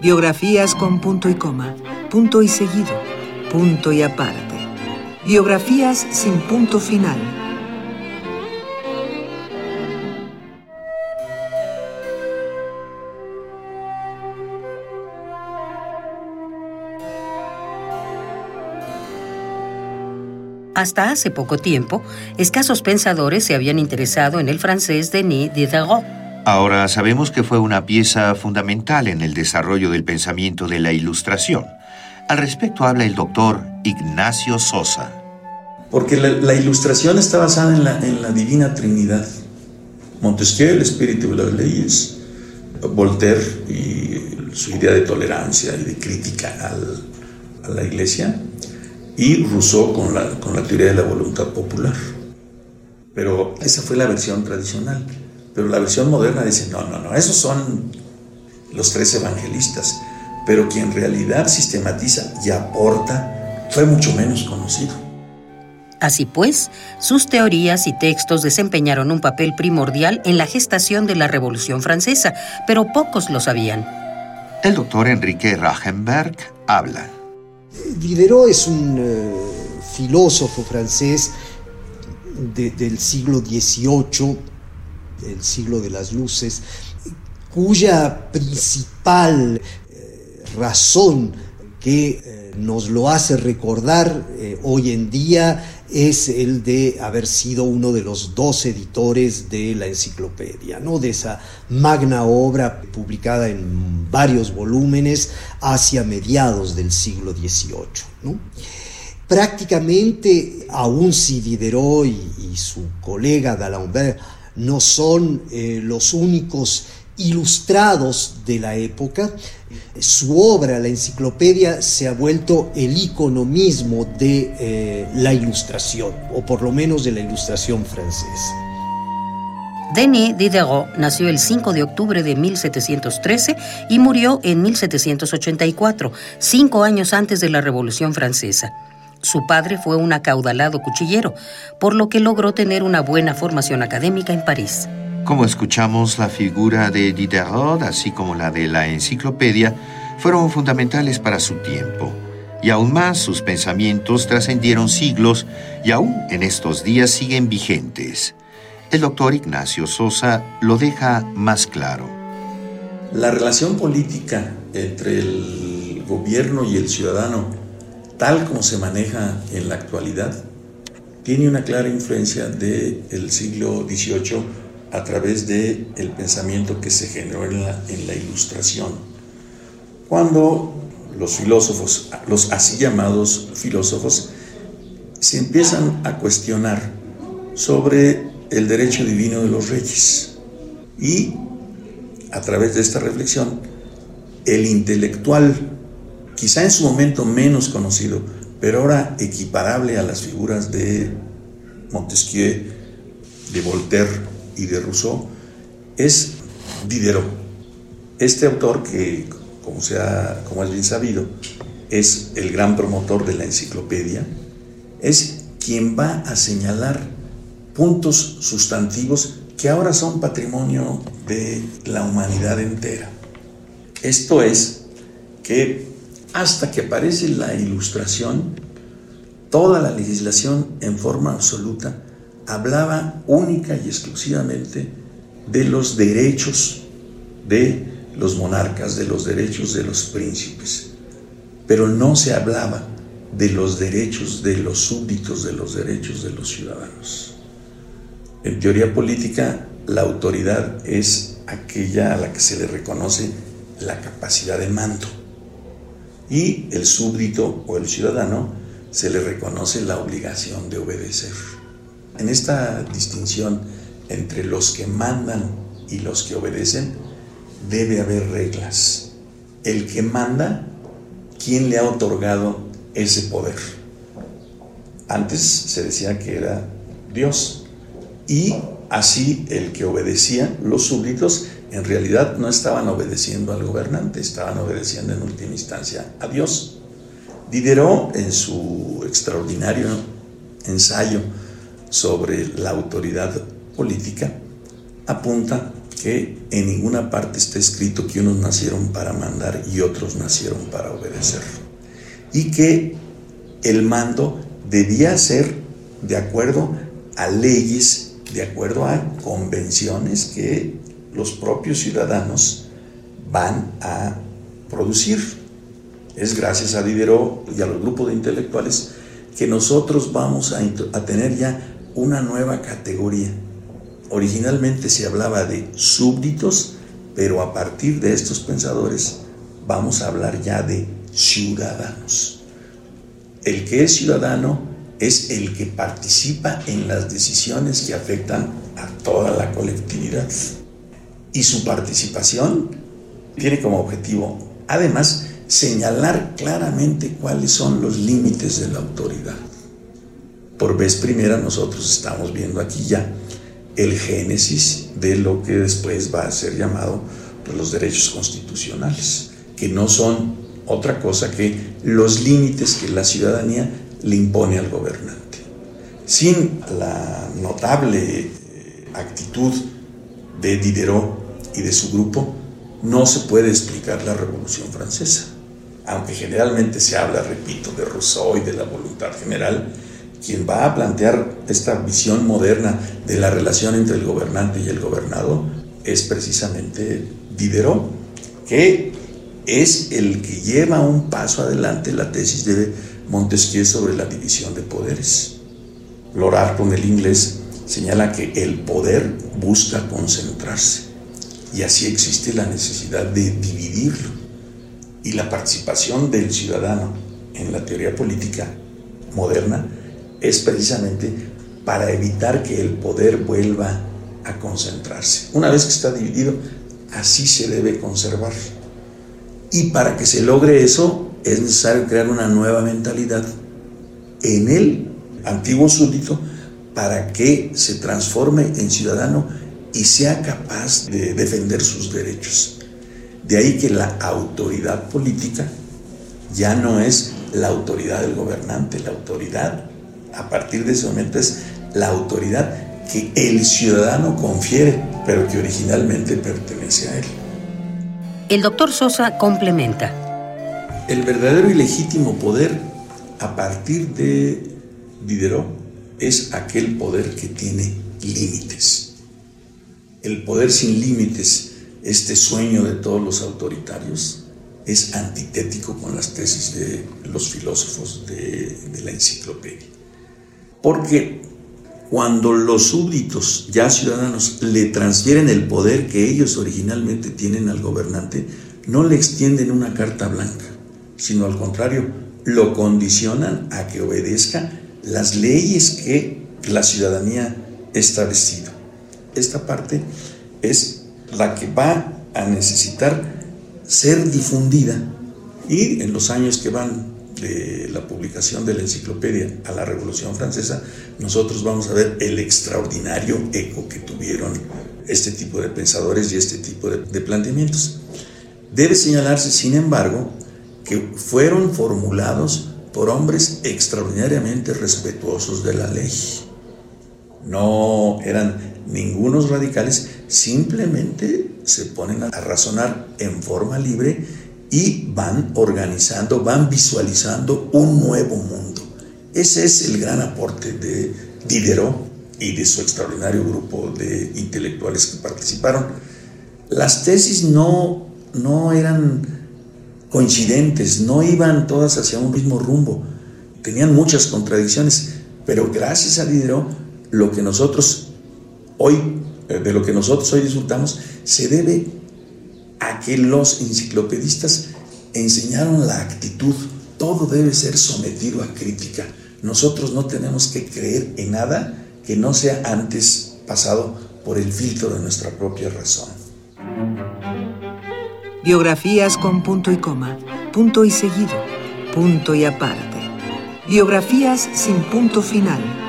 Biografías con punto y coma, punto y seguido, punto y aparte. Biografías sin punto final. Hasta hace poco tiempo, escasos pensadores se habían interesado en el francés Denis Diderot. Ahora sabemos que fue una pieza fundamental en el desarrollo del pensamiento de la Ilustración. Al respecto habla el doctor Ignacio Sosa. Porque la, Ilustración está basada en la, en la Divina Trinidad. Montesquieu, el espíritu de las leyes, Voltaire y su idea de tolerancia y de crítica a la Iglesia, y Rousseau con la, con la teoría de la voluntad popular. Pero esa fue la versión tradicional. Pero la versión moderna dice, no, no, no, esos son los tres evangelistas. Pero quien en realidad sistematiza y aporta fue mucho menos conocido. Así pues, sus teorías y textos desempeñaron un papel primordial en la gestación de la Revolución Francesa, pero pocos lo sabían. El doctor Enrique Rachenberg habla. Diderot es un eh, filósofo francés del siglo XVIII, el siglo de las luces, cuya principal eh, razón que eh, nos lo hace recordar hoy en día es el de haber sido uno de los dos editores de la enciclopedia, ¿no? de esa magna obra publicada en varios volúmenes hacia mediados del siglo XVIII. Prácticamente, aún si Diderot y, su colega D'Alembert no son eh, los únicos ilustrados de la época. Su obra, la enciclopedia, se ha vuelto el icono mismo de eh, la ilustración, o por lo menos de la ilustración francesa. Denis Diderot nació el 5 de octubre de 1713 y murió en 1784, cinco años antes de la Revolución Francesa. Su padre fue un acaudalado cuchillero, por lo que logró tener una buena formación académica en París. Como escuchamos, la figura de Diderot, así como la de la enciclopedia, fueron fundamentales para su tiempo. Y aún más, sus pensamientos trascendieron siglos y aún en estos días siguen vigentes. El doctor Ignacio Sosa lo deja más claro. La relación política entre el gobierno y el ciudadano, tal como se maneja en la actualidad, tiene una clara influencia del siglo XVIII a través del el pensamiento que se generó en la ilustración. Cuando los filósofos, los así llamados filósofos, se empiezan a cuestionar sobre el derecho divino de los reyes. Y a través de esta reflexión, el intelectual, quizá en su momento menos conocido, pero ahora equiparable a las figuras de Montesquieu, de Voltaire, y de Rousseau es Diderot. Este autor que, como, sea, como es bien sabido, es el gran promotor de la enciclopedia, es quien va a señalar puntos sustantivos que ahora son patrimonio de la humanidad entera. Esto es que hasta que aparece la ilustración, toda la legislación en forma absoluta hablaba única y exclusivamente de los derechos de los monarcas, de los derechos de los príncipes, pero no se hablaba de los derechos de los súbditos, de los derechos de los ciudadanos. En teoría política, la autoridad es aquella a la que se le reconoce la capacidad de mando y el súbdito o el ciudadano se le reconoce la obligación de obedecer. En esta distinción entre los que mandan y los que obedecen, debe haber reglas. El que manda, ¿quién le ha otorgado ese poder? Antes se decía que era Dios. Y así el que obedecía, los súbditos, en realidad no estaban obedeciendo al gobernante, estaban obedeciendo en última instancia a Dios. Diderot, en su extraordinario ensayo sobre la autoridad política, apunta que en ninguna parte está escrito que unos nacieron para mandar y otros nacieron para obedecer. Y que el mando debía ser de acuerdo a leyes, de acuerdo a convenciones que los propios ciudadanos van a producir. Es gracias a Diderot y a los grupos de intelectuales que nosotros vamos a, a tener ya una nueva categoría. Originalmente se hablaba de súbditos, pero a partir de estos pensadores vamos a hablar ya de ciudadanos. El que es ciudadano es el que participa en las decisiones que afectan a toda la colectividad. Y su participación tiene como objetivo, además, señalar claramente cuáles son los límites de la autoridad. Por vez primera nosotros estamos viendo aquí ya el génesis de lo que después va a ser llamado pues, los derechos constitucionales, que no son otra cosa que los límites que la ciudadanía le impone al gobernante. Sin la notable eh, actitud de Diderot y de su grupo, no se puede explicar la Revolución Francesa. Aunque generalmente se habla, repito, de Rousseau y de la voluntad general, quien va a plantear esta visión moderna de la relación entre el gobernante y el gobernado es precisamente Diderot, que es el que lleva un paso adelante la tesis de Montesquieu sobre la división de poderes. Lord con el inglés, señala que el poder busca concentrarse y así existe la necesidad de dividirlo. Y la participación del ciudadano en la teoría política moderna es precisamente para evitar que el poder vuelva a concentrarse. Una vez que está dividido, así se debe conservar. Y para que se logre eso, es necesario crear una nueva mentalidad en el antiguo súbdito para que se transforme en ciudadano y sea capaz de defender sus derechos. De ahí que la autoridad política ya no es la autoridad del gobernante, la autoridad a partir de ese momento es la autoridad que el ciudadano confiere, pero que originalmente pertenece a él. El doctor Sosa complementa. El verdadero y legítimo poder a partir de Diderot es aquel poder que tiene límites. El poder sin límites, este sueño de todos los autoritarios, es antitético con las tesis de los filósofos de, la enciclopedia. Porque cuando los súbditos, ya ciudadanos, le transfieren el poder que ellos originalmente tienen al gobernante, no le extienden una carta blanca, sino al contrario, lo condicionan a que obedezca las leyes que la ciudadanía ha establecido. Esta parte es la que va a necesitar ser difundida y en los años que van de la publicación de la enciclopedia a la Revolución Francesa, nosotros vamos a ver el extraordinario eco que tuvieron este tipo de pensadores y este tipo de, de planteamientos. Debe señalarse, sin embargo, que fueron formulados por hombres extraordinariamente respetuosos de la ley. No eran ningunos radicales, simplemente se ponen a razonar en forma libre y van organizando, van visualizando un nuevo mundo. Ese es el gran aporte de Diderot y de su extraordinario grupo de intelectuales que participaron. Las tesis no, no eran coincidentes, no iban todas hacia un mismo rumbo, tenían muchas contradicciones, pero gracias a Diderot, lo que nosotros hoy, eh, de lo que nosotros hoy disfrutamos, se debe a que los enciclopedistas enseñaron la actitud. Todo debe ser sometido a crítica. Nosotros no tenemos que creer en nada que no sea antes pasado por el filtro de nuestra propia razón. Biografías con punto y coma, punto y seguido, punto y aparte. Biografías sin punto final